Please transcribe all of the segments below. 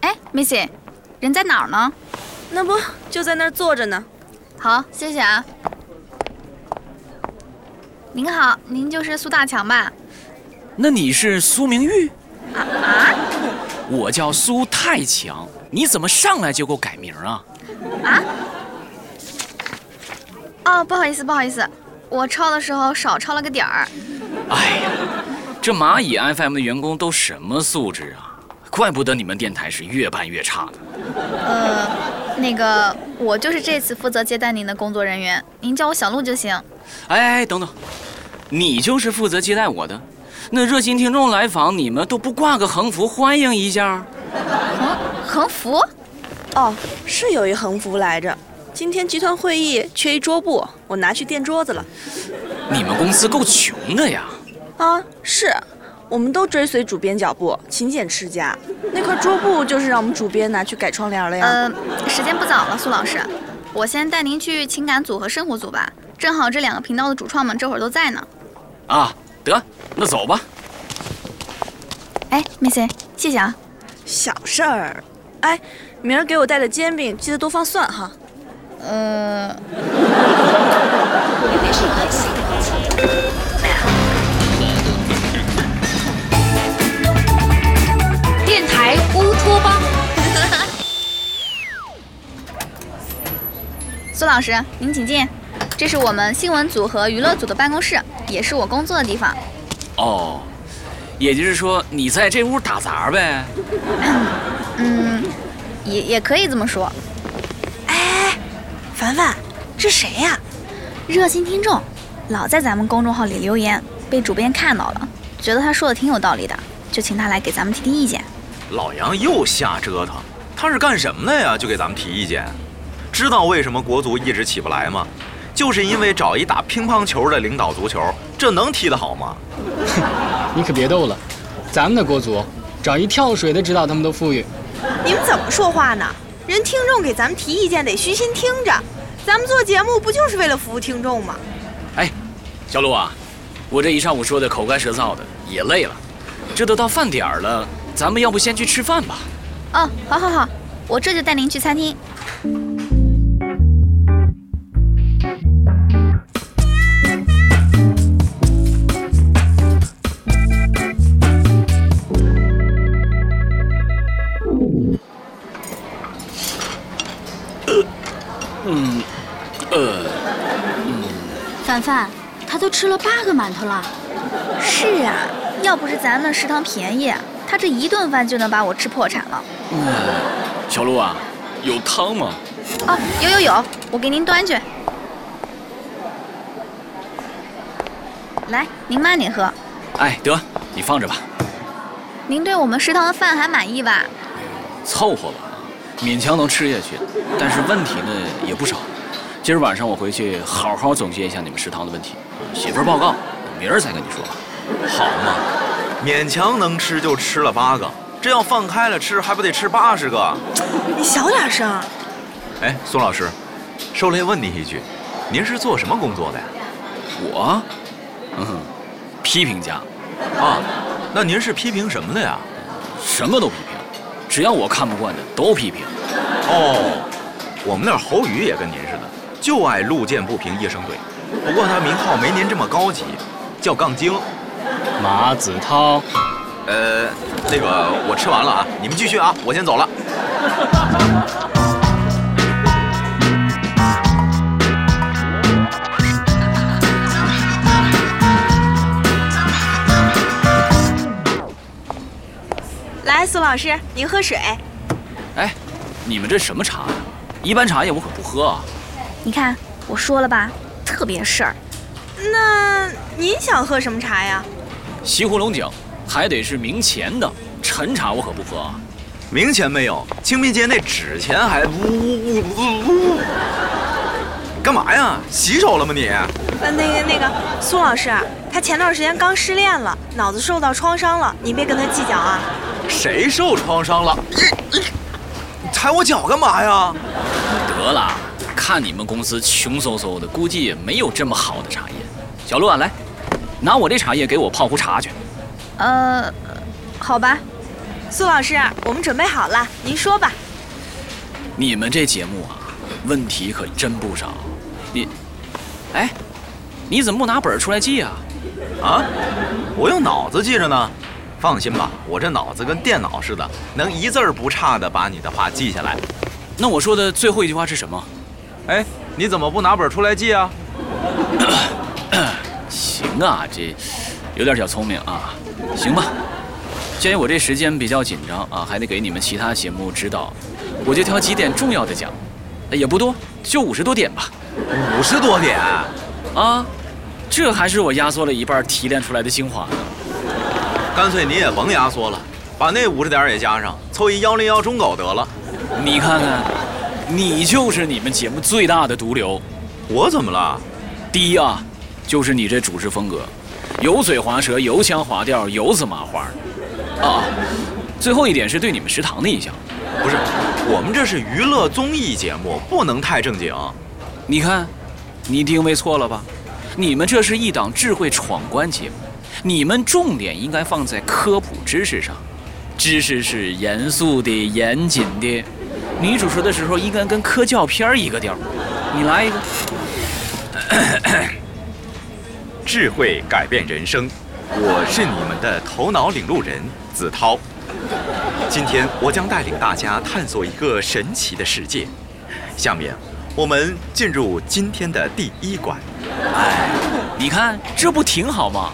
哎，Missy，人在哪儿呢？那不就在那儿坐着呢？好，谢谢啊。您好，您就是苏大强吧？那你是苏明玉？啊啊我叫苏太强，你怎么上来就给我改名啊？啊！哦，不好意思，不好意思，我抄的时候少抄了个点儿。哎呀，这蚂蚁 FM 的员工都什么素质啊？怪不得你们电台是越办越差的。呃，那个，我就是这次负责接待您的工作人员，您叫我小鹿就行。哎，等等，你就是负责接待我的？那热心听众来访，你们都不挂个横幅欢迎一下？横横幅？哦，是有一横幅来着。今天集团会议缺一桌布，我拿去垫桌子了。你们公司够穷的呀！啊，是，我们都追随主编脚步，勤俭持家。那块桌布就是让我们主编拿去改窗帘了呀。呃，时间不早了，苏老师，我先带您去情感组和生活组吧。正好这两个频道的主创们这会儿都在呢。啊，得，那走吧。哎，Missy，谢谢啊。小事儿。哎，明儿给我带的煎饼记得多放蒜哈。呃，电台乌托邦。苏老师，您请进。这是我们新闻组和娱乐组的办公室，也是我工作的地方。哦，也就是说你在这屋打杂呗？嗯，也也可以这么说。哎，凡凡，这谁呀？热心听众，老在咱们公众号里留言，被主编看到了，觉得他说的挺有道理的，就请他来给咱们提提意见。老杨又瞎折腾，他是干什么的呀？就给咱们提意见？知道为什么国足一直起不来吗？就是因为找一打乒乓球的领导足球，这能踢得好吗？你可别逗了，咱们的国足找一跳水的指导他们都富裕。你们怎么说话呢？人听众给咱们提意见得虚心听着，咱们做节目不就是为了服务听众吗？哎，小陆啊，我这一上午说的口干舌燥的，也累了，这都到饭点儿了，咱们要不先去吃饭吧？哦，好好好，我这就带您去餐厅。凡凡，他都吃了八个馒头了。是啊，要不是咱们食堂便宜，他这一顿饭就能把我吃破产了。嗯小陆啊，有汤吗？哦，有有有，我给您端去。来，您慢点喝。哎，得，你放着吧，您对我们食堂的饭还满意吧？凑合吧，勉强能吃下去。但是问题呢也不少。今儿晚上我回去好好总结一下你们食堂的问题，写份报告，明儿再跟你说吧。好嘛，勉强能吃就吃了八个，这要放开了吃，还不得吃八十个？你小点声。哎，宋老师，受累问您一句，您是做什么工作的呀？我，嗯，批评家，啊，那您是批评什么的呀？什么都批评，只要我看不惯的都批评。哦，我们那儿侯宇也跟您似的，就爱路见不平一声怼。不过他名号没您这么高级，叫杠精。马子涛，呃，那个我吃完了啊，你们继续啊，我先走了。来，苏老师，您喝水。哎，你们这什么茶呀？一般茶叶我可不喝啊。你看，我说了吧，特别事儿。那您想喝什么茶呀？西湖龙井，还得是明前的，陈茶我可不喝啊。明前没有，清明节那纸钱还呜呜呜呜。干嘛呀？洗手了吗你？呃，那个那个，苏老师，他前段时间刚失恋了，脑子受到创伤了，您别跟他计较啊。谁受创伤了？你你踩我脚干嘛呀？得了，看你们公司穷嗖嗖的，估计也没有这么好的茶叶。小陆啊，来，拿我这茶叶给我泡壶茶去。呃，好吧，苏老师，我们准备好了，您说吧。你们这节目啊，问题可真不少。你，哎，你怎么不拿本儿出来记啊？啊，我用脑子记着呢。放心吧，我这脑子跟电脑似的，能一字儿不差的把你的话记下来。那我说的最后一句话是什么？哎，你怎么不拿本出来记啊？行啊，这有点小聪明啊。行吧，鉴于我这时间比较紧张啊，还得给你们其他节目指导，我就挑几点重要的讲，也不多，就五十多点吧。五十多点，啊，这还是我压缩了一半提炼出来的精华呢。干脆你也甭压缩了，把那五十点也加上，凑一幺零幺中狗得了。你看看，你就是你们节目最大的毒瘤。我怎么了？第一啊，就是你这主持风格，油嘴滑舌、油腔滑调、油子麻花。啊，最后一点是对你们食堂的印象。不是，我们这是娱乐综艺节目，不能太正经。你看，你定位错了吧？你们这是一档智慧闯关节目，你们重点应该放在科普知识上，知识是严肃的、严谨的。你主持的时候应该跟科教片一个调。你来一个。智慧改变人生，我是你们的头脑领路人子涛。今天我将带领大家探索一个神奇的世界。下面，我们进入今天的第一关。哎，你看这不挺好吗？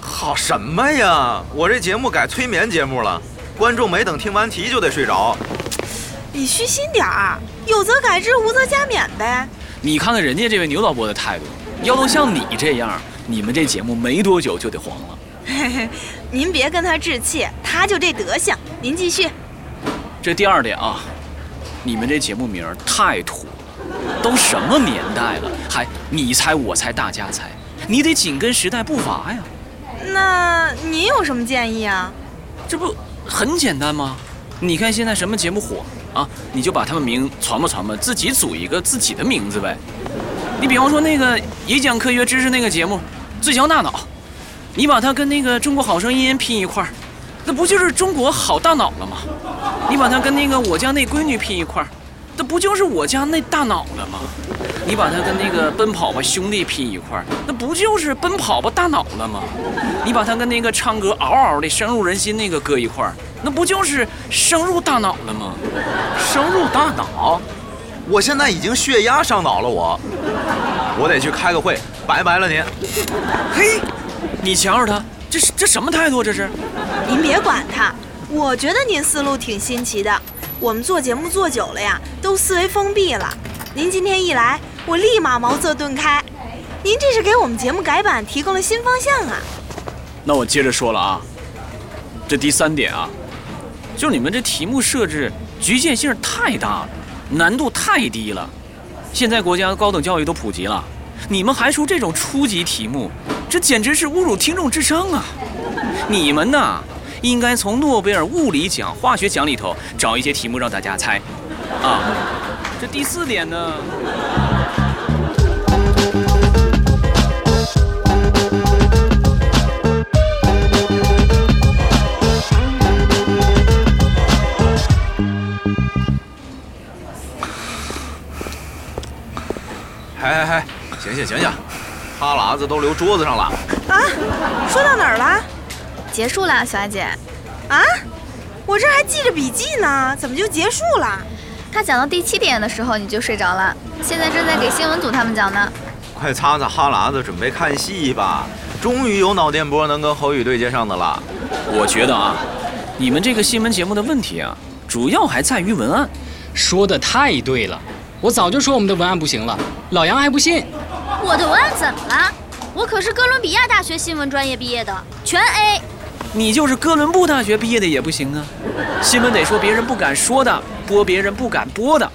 好什么呀？我这节目改催眠节目了，观众没等听完题就得睡着。你虚心点儿，有则改之，无则加勉呗。你看看人家这位牛导播的态度，要都像你这样，你们这节目没多久就得黄了。嘿嘿，您别跟他置气，他就这德行。您继续。这第二点啊，你们这节目名儿太土了，都什么年代了，还你猜我猜大家猜，你得紧跟时代步伐呀。那您有什么建议啊？这不很简单吗？你看现在什么节目火啊，你就把他们名传吧传吧，自己组一个自己的名字呗。你比方说那个也讲科学知识那个节目《最强大脑》，你把它跟那个《中国好声音》拼一块儿，那不就是中国好大脑了吗？你把它跟那个我家那闺女拼一块儿，那不就是我家那大脑了吗？你把它跟那个奔跑吧兄弟拼一块儿，那不就是奔跑吧大脑了吗？你把它跟那个唱歌嗷嗷的深入人心那个搁一块儿，那不就是深入大脑了吗？深入大脑，我现在已经血压上脑了，我，我得去开个会，拜拜了您。嘿，你瞧瞧他，这是这什么态度？这是？您别管他，我觉得您思路挺新奇的。我们做节目做久了呀，都思维封闭了。您今天一来，我立马茅塞顿开。您这是给我们节目改版提供了新方向啊！那我接着说了啊，这第三点啊，就是你们这题目设置局限性太大了，难度太低了。现在国家高等教育都普及了，你们还出这种初级题目，这简直是侮辱听众智商啊！你们呐，应该从诺贝尔物理奖、化学奖里头找一些题目让大家猜，啊。这第四点呢？嗨嗨嗨，醒醒醒醒，哈喇子都流桌子上了。啊，说到哪儿了？结束了，小艾姐。啊，我这还记着笔记呢，怎么就结束了？他讲到第七点的时候你就睡着了，现在正在给新闻组他们讲呢。快擦擦哈喇子，准备看戏吧。终于有脑电波能跟侯宇对接上的了。我觉得啊，你们这个新闻节目的问题啊，主要还在于文案。说的太对了，我早就说我们的文案不行了，老杨还不信。我的文案怎么了？我可是哥伦比亚大学新闻专业毕业的，全 A。你就是哥伦布大学毕业的也不行啊，新闻得说别人不敢说的，播别人不敢播的。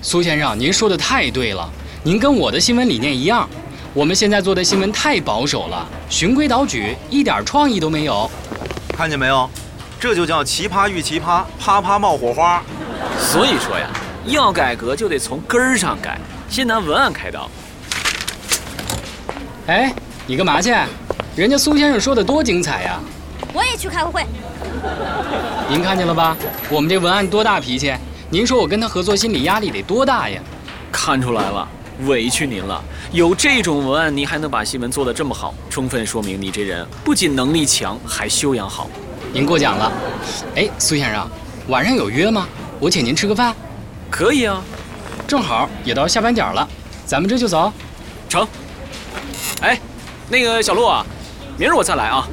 苏先生，您说的太对了，您跟我的新闻理念一样。我们现在做的新闻太保守了，循规蹈矩，一点创意都没有。看见没有？这就叫奇葩遇奇葩，啪啪冒火花。所以说呀，要改革就得从根儿上改，先拿文案开刀。哎，你干嘛去？人家苏先生说的多精彩呀！我也去开个会。您看见了吧？我们这文案多大脾气？您说我跟他合作，心理压力得多大呀？看出来了，委屈您了。有这种文案，您还能把新闻做得这么好，充分说明你这人不仅能力强，还修养好。您过奖了。哎，苏先生，晚上有约吗？我请您吃个饭。可以啊，正好也到下班点了，咱们这就走。成。哎，那个小陆啊，明儿我再来啊。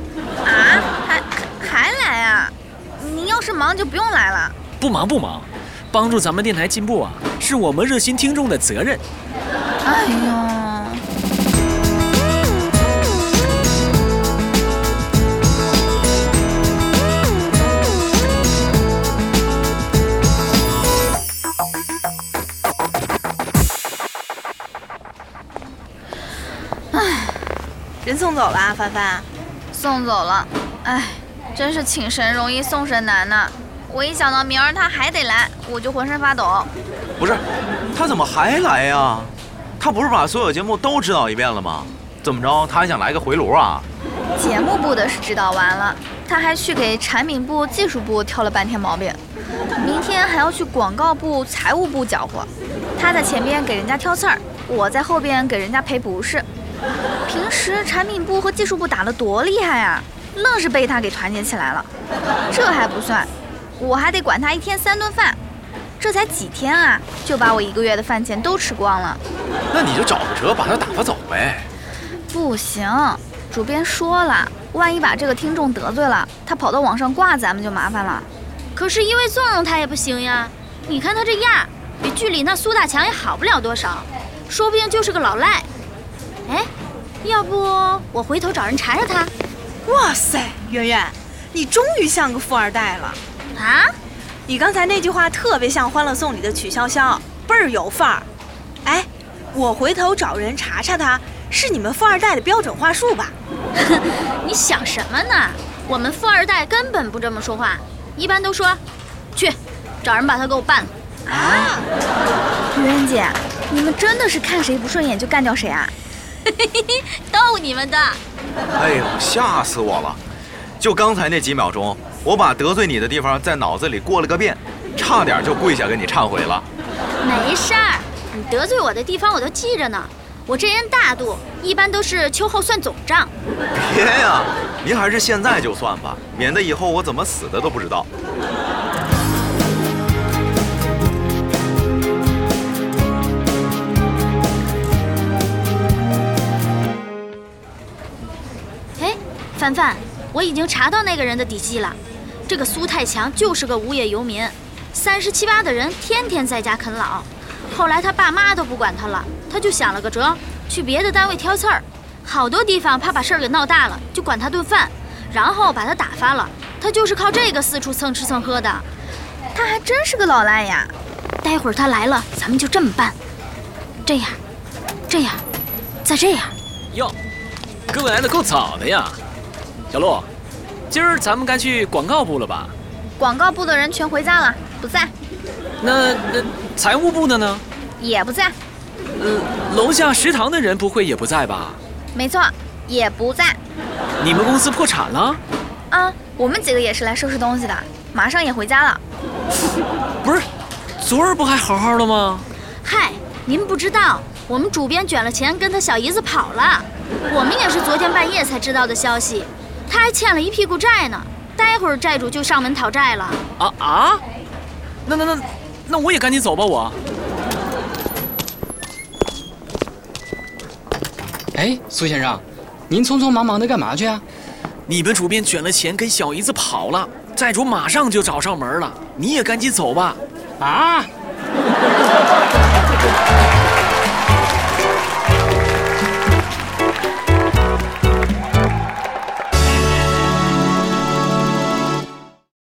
啊，还还来啊？您要是忙就不用来了。不忙不忙，帮助咱们电台进步啊，是我们热心听众的责任。哎呦。人送走了啊，帆帆。送走了，哎，真是请神容易送神难呐！我一想到明儿他还得来，我就浑身发抖。不是，他怎么还来呀？他不是把所有节目都指导一遍了吗？怎么着，他还想来个回炉啊？节目部的是指导完了，他还去给产品部、技术部挑了半天毛病，明天还要去广告部、财务部搅和。他在前边给人家挑刺儿，我在后边给人家赔不是。平时产品部和技术部打得多厉害啊，愣是被他给团结起来了。这还不算，我还得管他一天三顿饭，这才几天啊，就把我一个月的饭钱都吃光了。那你就找个辙把他打发走呗。不行，主编说了，万一把这个听众得罪了，他跑到网上挂咱们就麻烦了。可是，因为纵容他也不行呀。你看他这样，比剧里那苏大强也好不了多少，说不定就是个老赖。哎，要不我回头找人查查他？哇塞，圆圆，你终于像个富二代了啊！你刚才那句话特别像《欢乐颂》里的曲筱绡，倍儿有范儿。哎，我回头找人查查他，是你们富二代的标准话术吧？你想什么呢？我们富二代根本不这么说话，一般都说，去找人把他给我办了。啊，圆姐，你们真的是看谁不顺眼就干掉谁啊？逗你们的！哎呦，吓死我了！就刚才那几秒钟，我把得罪你的地方在脑子里过了个遍，差点就跪下跟你忏悔了。没事儿，你得罪我的地方我都记着呢。我这人大度，一般都是秋后算总账。别呀，您还是现在就算吧，免得以后我怎么死的都不知道。范范，我已经查到那个人的底细了。这个苏太强就是个无业游民，三十七八的人，天天在家啃老。后来他爸妈都不管他了，他就想了个辙，去别的单位挑刺儿。好多地方怕把事儿给闹大了，就管他顿饭，然后把他打发了。他就是靠这个四处蹭吃蹭喝的。他还真是个老赖呀！待会儿他来了，咱们就这么办。这样，这样，再这样。哟，各位来的够早的呀！小陆，今儿咱们该去广告部了吧？广告部的人全回家了，不在。那那财务部的呢？也不在。呃，楼下食堂的人不会也不在吧？没错，也不在。你们公司破产了？啊，我们几个也是来收拾东西的，马上也回家了。不是，昨儿不还好好的吗？嗨，您不知道，我们主编卷了钱跟他小姨子跑了，我们也是昨天半夜才知道的消息。他还欠了一屁股债呢，待会儿债主就上门讨债了。啊啊！那那那那我也赶紧走吧，我。哎，苏先生，您匆匆忙忙的干嘛去啊？你们主编卷了钱跟小姨子跑了，债主马上就找上门了，你也赶紧走吧。啊！